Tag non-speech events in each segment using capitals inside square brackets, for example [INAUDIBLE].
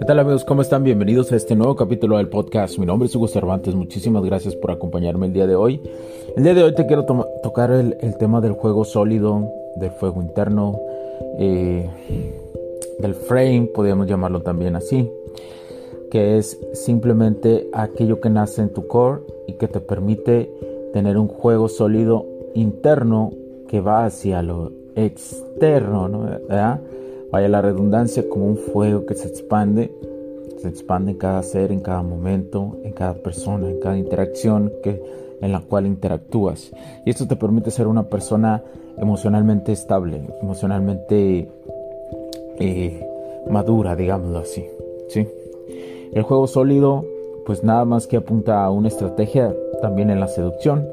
¿Qué tal amigos? ¿Cómo están? Bienvenidos a este nuevo capítulo del podcast. Mi nombre es Hugo Cervantes. Muchísimas gracias por acompañarme el día de hoy. El día de hoy te quiero tocar el, tema del juego sólido, del fuego interno, eh, del frame, podríamos llamarlo también así, que es simplemente aquello que nace en tu core y que te permite tener un juego sólido interno que va hacia lo externo, ¿no? ¿verdad? Vaya la redundancia como un fuego que se expande, se expande en cada ser, en cada momento, en cada persona, en cada interacción que, en la cual interactúas. Y esto te permite ser una persona emocionalmente estable, emocionalmente eh, madura, digámoslo así. ¿sí? El juego sólido, pues nada más que apunta a una estrategia también en la seducción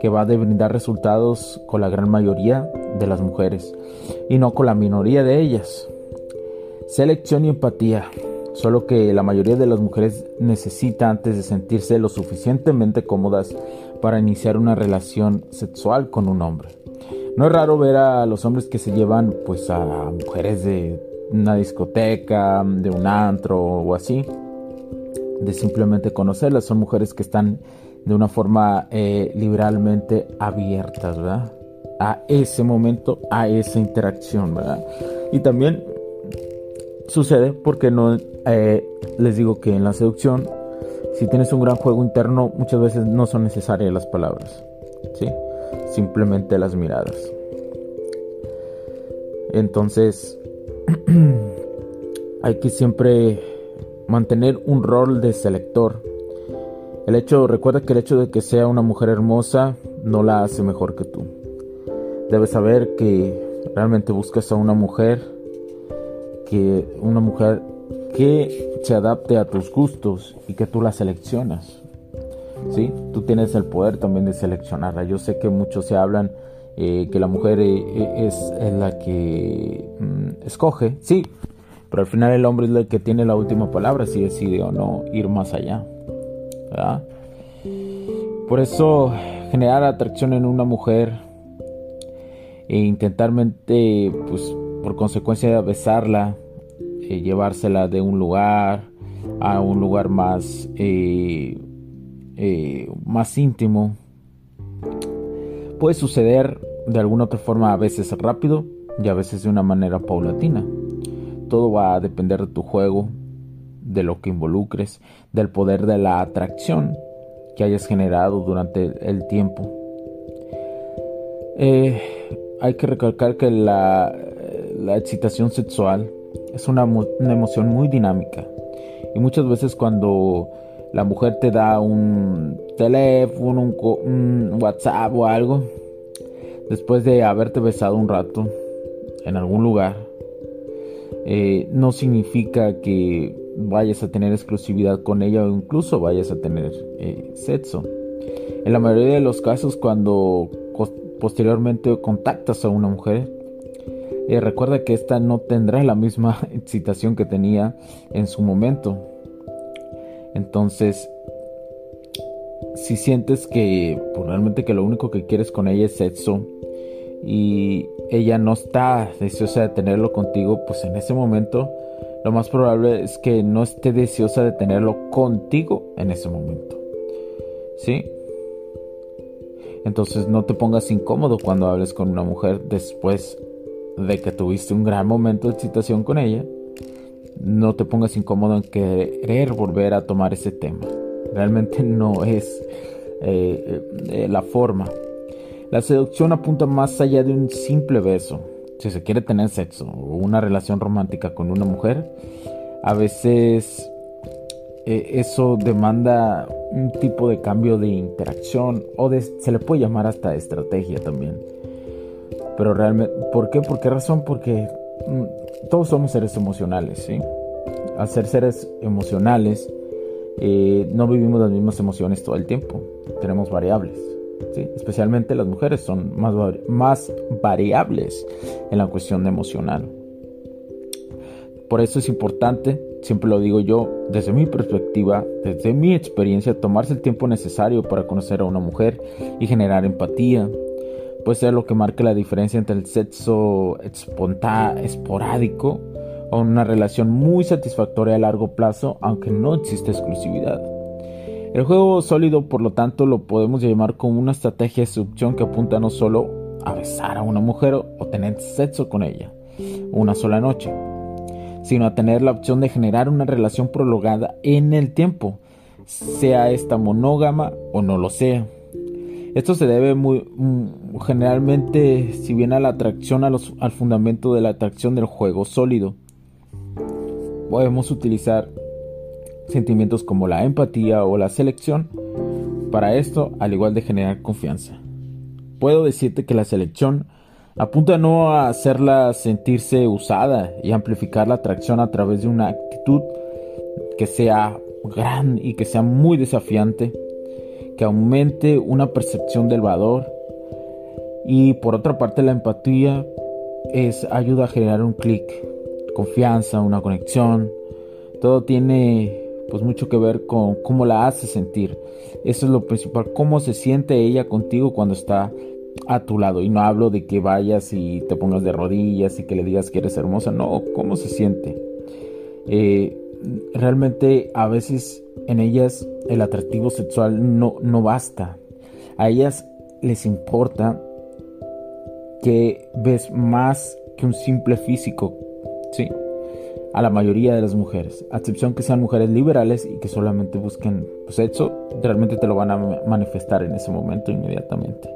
que va a brindar resultados con la gran mayoría de las mujeres y no con la minoría de ellas. Selección y empatía, solo que la mayoría de las mujeres necesita antes de sentirse lo suficientemente cómodas para iniciar una relación sexual con un hombre. No es raro ver a los hombres que se llevan pues a mujeres de una discoteca, de un antro o así, de simplemente conocerlas. Son mujeres que están de una forma eh, liberalmente abiertas, ¿verdad? A ese momento, a esa interacción, ¿verdad? Y también sucede porque no eh, les digo que en la seducción, si tienes un gran juego interno, muchas veces no son necesarias las palabras, ¿sí? Simplemente las miradas. Entonces, [CLEARS THROAT] hay que siempre mantener un rol de selector el hecho, recuerda que el hecho de que sea una mujer hermosa no la hace mejor que tú. Debes saber que realmente buscas a una mujer que una mujer que se adapte a tus gustos y que tú la seleccionas. ¿Sí? Tú tienes el poder también de seleccionarla. Yo sé que muchos se hablan eh, que la mujer eh, eh, es, la que mm, escoge, sí, pero al final el hombre es el que tiene la última palabra si decide o no ir más allá. Por eso generar atracción en una mujer e intentarmente, pues por consecuencia besarla, eh, llevársela de un lugar a un lugar más, eh, eh, más íntimo, puede suceder de alguna otra forma a veces rápido y a veces de una manera paulatina. Todo va a depender de tu juego, de lo que involucres, del poder de la atracción que hayas generado durante el tiempo. Eh, hay que recalcar que la, excitación sexual es una, emoción muy dinámica y muchas veces cuando la mujer te da un teléfono, un, un WhatsApp o algo, después de haberte besado un rato en algún lugar, eh, no significa que vayas a tener exclusividad con ella o incluso vayas a tener eh, sexo. En la mayoría de los casos cuando posteriormente contactas a una mujer, eh, recuerda que esta no tendrá la misma [LAUGHS] excitación que tenía en su momento. Entonces, si sientes que pues, realmente que lo único que quieres con ella es sexo y ella no está deseosa de tenerlo contigo, pues en ese momento lo más probable es que no esté deseosa de tenerlo contigo en ese momento. ¿Sí? Entonces no te pongas incómodo cuando hables con una mujer después de que tuviste un gran momento de excitación con ella. No te pongas incómodo en querer volver a tomar ese tema. Realmente [LAUGHS] no es eh, eh, la forma. La seducción apunta más allá de un simple beso si se quiere tener sexo o una relación romántica con una mujer, a veces eh, eso demanda un tipo de cambio de interacción o de, se le puede llamar hasta estrategia también. Pero realmente, ¿por qué? ¿Por qué razón? Porque mm, todos somos seres emocionales, ¿sí? Al ser seres emocionales, eh, no vivimos las mismas emociones todo el tiempo. Tenemos variables, ¿sí? Especialmente las mujeres son más, más variables en la cuestión emocional. Por eso es importante, siempre lo digo yo, desde mi perspectiva, desde mi experiencia, tomarse el tiempo necesario para conocer a una mujer y generar empatía. Puede ser lo que marque la diferencia entre el sexo esporádico o una relación muy satisfactoria a largo plazo, aunque no existe exclusividad. El juego sólido, por lo tanto, lo podemos llamar como una estrategia de seducción que apunta no solo a besar a una mujer o tener sexo con ella una sola noche, sino a tener la opción de generar una relación prolongada en el tiempo, sea esta monógama o no lo sea. Esto se debe muy, mm, generalmente, si bien a la atracción a los, al fundamento de la atracción del juego sólido, podemos utilizar sentimientos como la empatía o la selección para esto, al igual de generar confianza. Puedo decirte que la selección Apunta no a hacerla sentirse usada y amplificar la atracción a través de una actitud que sea gran y que sea muy desafiante, que aumente una percepción del valor. Y por otra parte la empatía es ayuda a generar un clic, confianza, una conexión. Todo tiene pues mucho que ver con cómo la hace sentir. Eso es lo principal, cómo se siente ella contigo cuando está a tu lado. Y no hablo de que vayas y te pongas de rodillas y que le digas que eres hermosa. No, ¿cómo se siente? Eh, realmente a veces en ellas el atractivo sexual no, no basta. A ellas les importa que ves más que un simple físico. Sí. A la mayoría de las mujeres, a excepción que sean mujeres liberales y que solamente busquen sexo, realmente te lo van a manifestar en ese momento inmediatamente.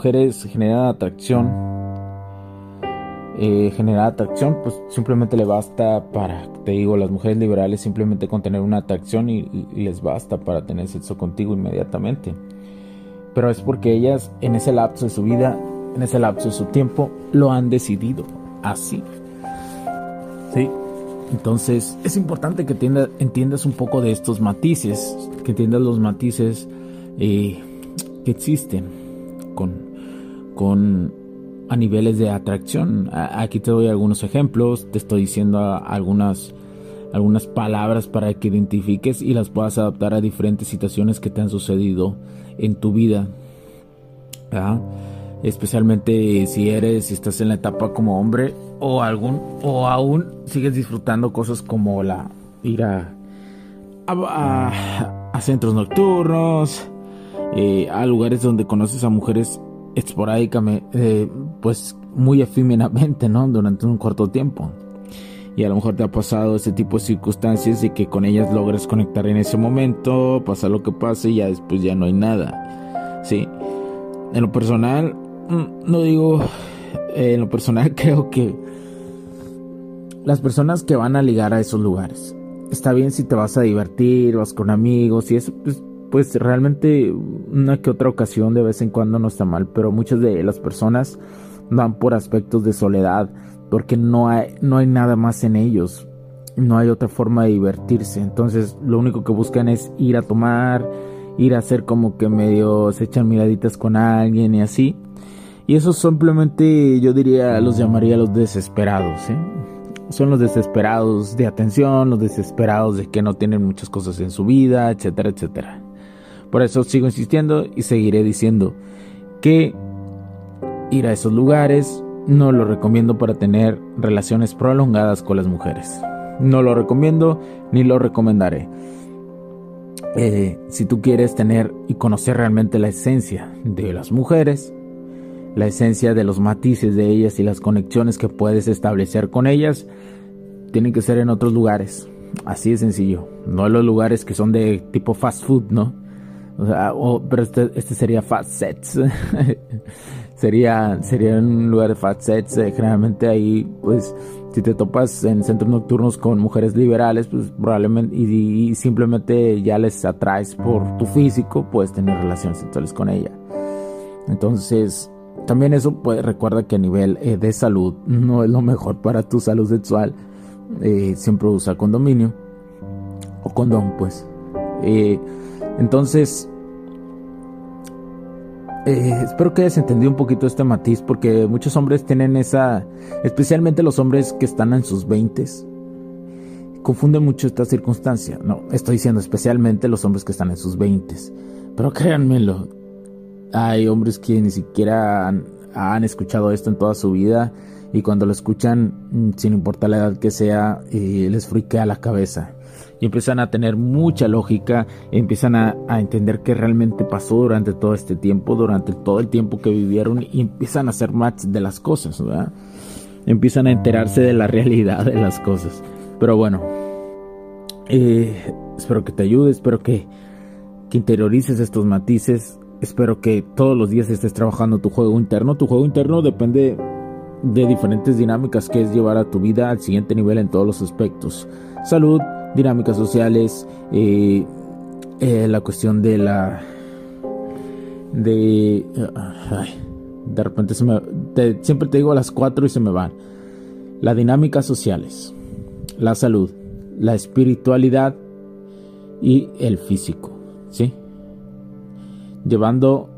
Mujeres generan atracción. Eh, generar atracción, pues simplemente le basta para, te digo, las mujeres liberales simplemente con tener una atracción y, les basta para tener sexo contigo inmediatamente. Pero es porque ellas en ese lapso de su vida, en ese lapso de su tiempo, lo han decidido así. ¿Sí? Entonces es importante que entiendas un poco de estos matices, que entiendas los matices eh, que existen con, con a niveles de atracción. Aquí te doy algunos ejemplos, te estoy diciendo algunas, algunas palabras para que identifiques y las puedas adaptar a diferentes situaciones que te han sucedido en tu vida. Especialmente si eres, si estás en la etapa como hombre o algún o aún sigues disfrutando cosas como la ir a, a centros nocturnos, eh, a lugares donde conoces a mujeres esporádicamente, eh, pues muy efímeramente, ¿no? Durante un corto tiempo. Y a lo mejor te ha pasado ese tipo de circunstancias y que con ellas logras conectar en ese momento, pasa lo que pase y ya después ya no hay nada. Sí. En lo personal, mm, no digo, eh, en lo personal [LAUGHS] creo que las personas que van a ligar a esos lugares, está bien si te vas a divertir, vas con amigos y eso, pues pues realmente una que otra ocasión de vez en cuando no está mal, pero muchas de las personas van por aspectos de soledad, porque no hay, no hay nada más en ellos, no hay otra forma de divertirse, entonces lo único que buscan es ir a tomar, ir a hacer como que medio se echan miraditas con alguien y así. Y eso simplemente yo diría los llamaría los desesperados, ¿eh? Son los desesperados de atención, los desesperados de que no tienen muchas cosas en su vida, etcétera, etcétera. Por eso sigo insistiendo y seguiré diciendo que ir a esos lugares no lo recomiendo para tener relaciones prolongadas con las mujeres. No lo recomiendo ni lo recomendaré. Eh, si tú quieres tener y conocer realmente la esencia de las mujeres, la esencia de los matices de ellas y las conexiones que puedes establecer con ellas, tienen que ser en otros lugares. Así de sencillo. No en los lugares que son de tipo fast food, ¿no? O sea, pero este, este, sería fast sets. [LAUGHS] sería, sería un lugar de sets. Eh, generalmente ahí, pues, si te topas en centros nocturnos con mujeres liberales, pues probablemente, y, simplemente ya les atraes por tu físico, puedes tener relaciones sexuales con ella. Entonces, también eso pues, recuerda que a nivel eh, de salud [LAUGHS] no es lo mejor para tu salud sexual. Eh, siempre usa condominio o condón, pues. Entonces, eh, espero que hayas entendido un poquito este matiz porque muchos hombres tienen esa, especialmente los hombres que están en sus 20 confunden mucho esta circunstancia. No, estoy diciendo especialmente los hombres que están en sus 20 pero créanmelo, hay hombres que ni siquiera han, escuchado esto en toda su vida y cuando lo escuchan, mm, sin importar la edad que sea, eh, les friquea la cabeza y empiezan a tener mucha lógica, empiezan a, entender qué realmente pasó durante todo este tiempo, durante todo el tiempo que vivieron y empiezan a hacer match de las cosas, ¿verdad? Empiezan a enterarse de la realidad de las cosas. Pero bueno, eh, espero que te ayude, espero que, que interiorices estos matices, espero que todos los días estés trabajando tu juego interno. Tu juego interno depende de diferentes dinámicas que es llevar a tu vida al siguiente nivel en todos los aspectos. Salud, dinámicas sociales, eh, eh, la cuestión de la... de... de repente se me... siempre te digo las cuatro y se me van. Las dinámicas sociales, la salud, la espiritualidad y el físico, ¿sí? Llevando...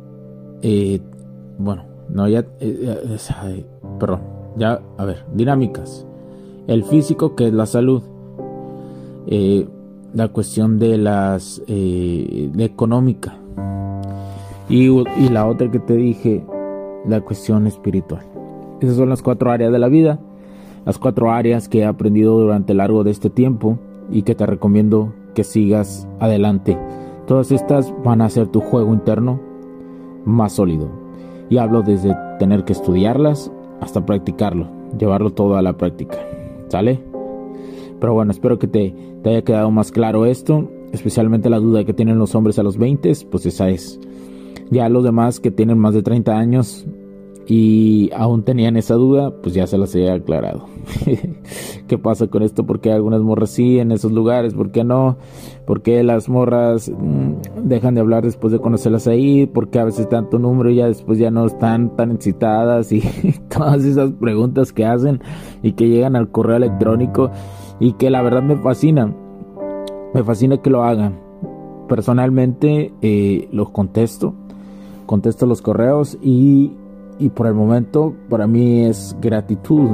Eh, bueno, no, ya... perdón, ya, a ver, dinámicas. El físico que es la salud eh, la cuestión de las eh, económica. Y, la otra que te dije la cuestión espiritual. Esas son las cuatro áreas de la vida las cuatro áreas que he aprendido durante el largo de este tiempo y que te recomiendo que sigas adelante. Todas estas van a hacer tu juego interno más sólido. Y hablo desde tener que estudiarlas hasta practicarlo llevarlo todo a la práctica. ¿sale? Pero bueno, espero que te, haya quedado más claro esto, especialmente la duda que tienen los hombres a los 20, pues esa es. Ya los demás que tienen más de 30 años y aún tenían esa duda, pues ya se las he aclarado. [LAUGHS] ¿Qué pasa con esto? ¿Por qué algunas morras sí en esos lugares? ¿Por qué no? ¿Por qué las morras mm, dejan de hablar después de conocerlas ahí? ¿Por qué a veces tanto número y ya después ya no están tan excitadas? [LAUGHS] Y todas esas preguntas que hacen y que llegan al correo electrónico y que la verdad me fascina. Me fascina que lo hagan. Personalmente eh, los contesto, contesto los correos y, y por el momento para mí es gratitud,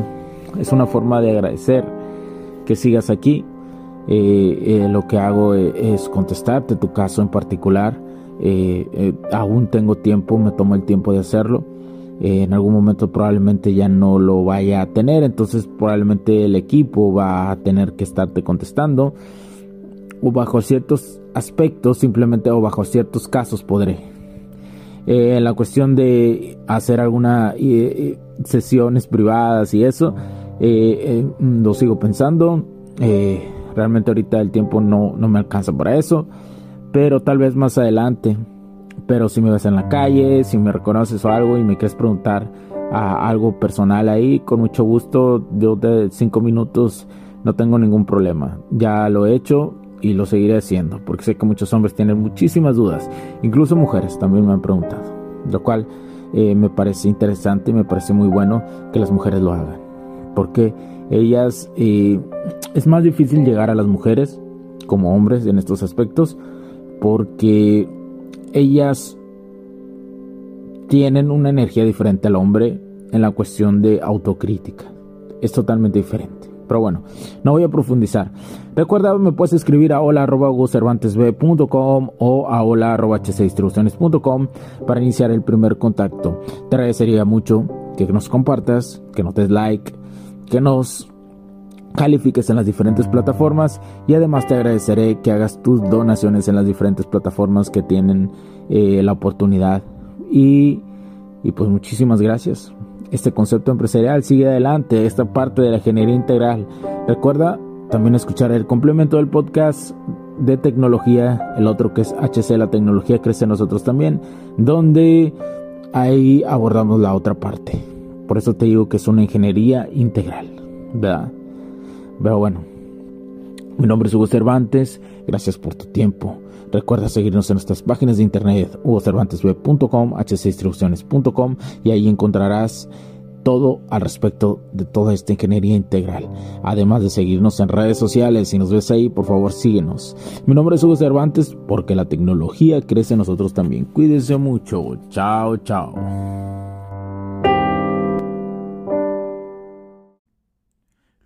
es una forma de agradecer que sigas aquí. Eh, eh, lo que hago es contestarte tu caso en particular. aún tengo tiempo, me tomo el tiempo de hacerlo eh, en algún momento probablemente ya no lo vaya a tener, entonces probablemente el equipo va a tener que estarte contestando o bajo ciertos aspectos simplemente o bajo ciertos casos podré. Eh, la cuestión de hacer algunas eh, sesiones privadas y eso, lo sigo pensando. realmente ahorita el tiempo no, no me alcanza para eso, pero tal vez más adelante pero si me ves en la calle, si me reconoces o algo y me quieres preguntar algo personal ahí, con mucho gusto, yo de cinco minutos no tengo ningún problema. Ya lo he hecho y lo seguiré haciendo porque sé que muchos hombres tienen muchísimas dudas, incluso mujeres también me han preguntado, lo cual eh, me parece interesante y me parece muy bueno que las mujeres lo hagan, porque ellas eh, es más difícil llegar a las mujeres como hombres en estos aspectos porque ellas tienen una energía diferente al hombre en la cuestión de autocrítica. Es totalmente diferente. Pero bueno, no voy a profundizar. Recuerda, me puedes escribir a hola.cervantesb.com o a hola.hcinstrucciones.com para iniciar el primer contacto. Te agradecería mucho que nos compartas, que nos des like, que nos califiques en las diferentes plataformas y además te agradeceré que hagas tus donaciones en las diferentes plataformas que tienen eh, la oportunidad y, y pues muchísimas gracias este concepto empresarial sigue adelante, esta parte de la ingeniería integral. Recuerda también escuchar el complemento del podcast de tecnología, el otro que es HC, la tecnología crece en nosotros también, donde ahí abordamos la otra parte. Por eso te digo que es una ingeniería integral, ¿verdad? Pero bueno, mi nombre es Hugo Cervantes, gracias por tu tiempo. Recuerda seguirnos en nuestras páginas de internet hugocervantesweb.com, hcdistribuciones.com y ahí encontrarás todo al respecto de toda esta ingeniería integral. Además de seguirnos en redes sociales, si nos ves ahí, por favor síguenos. Mi nombre es Hugo Cervantes porque la tecnología crece en nosotros también. Cuídense mucho. Chao, chao.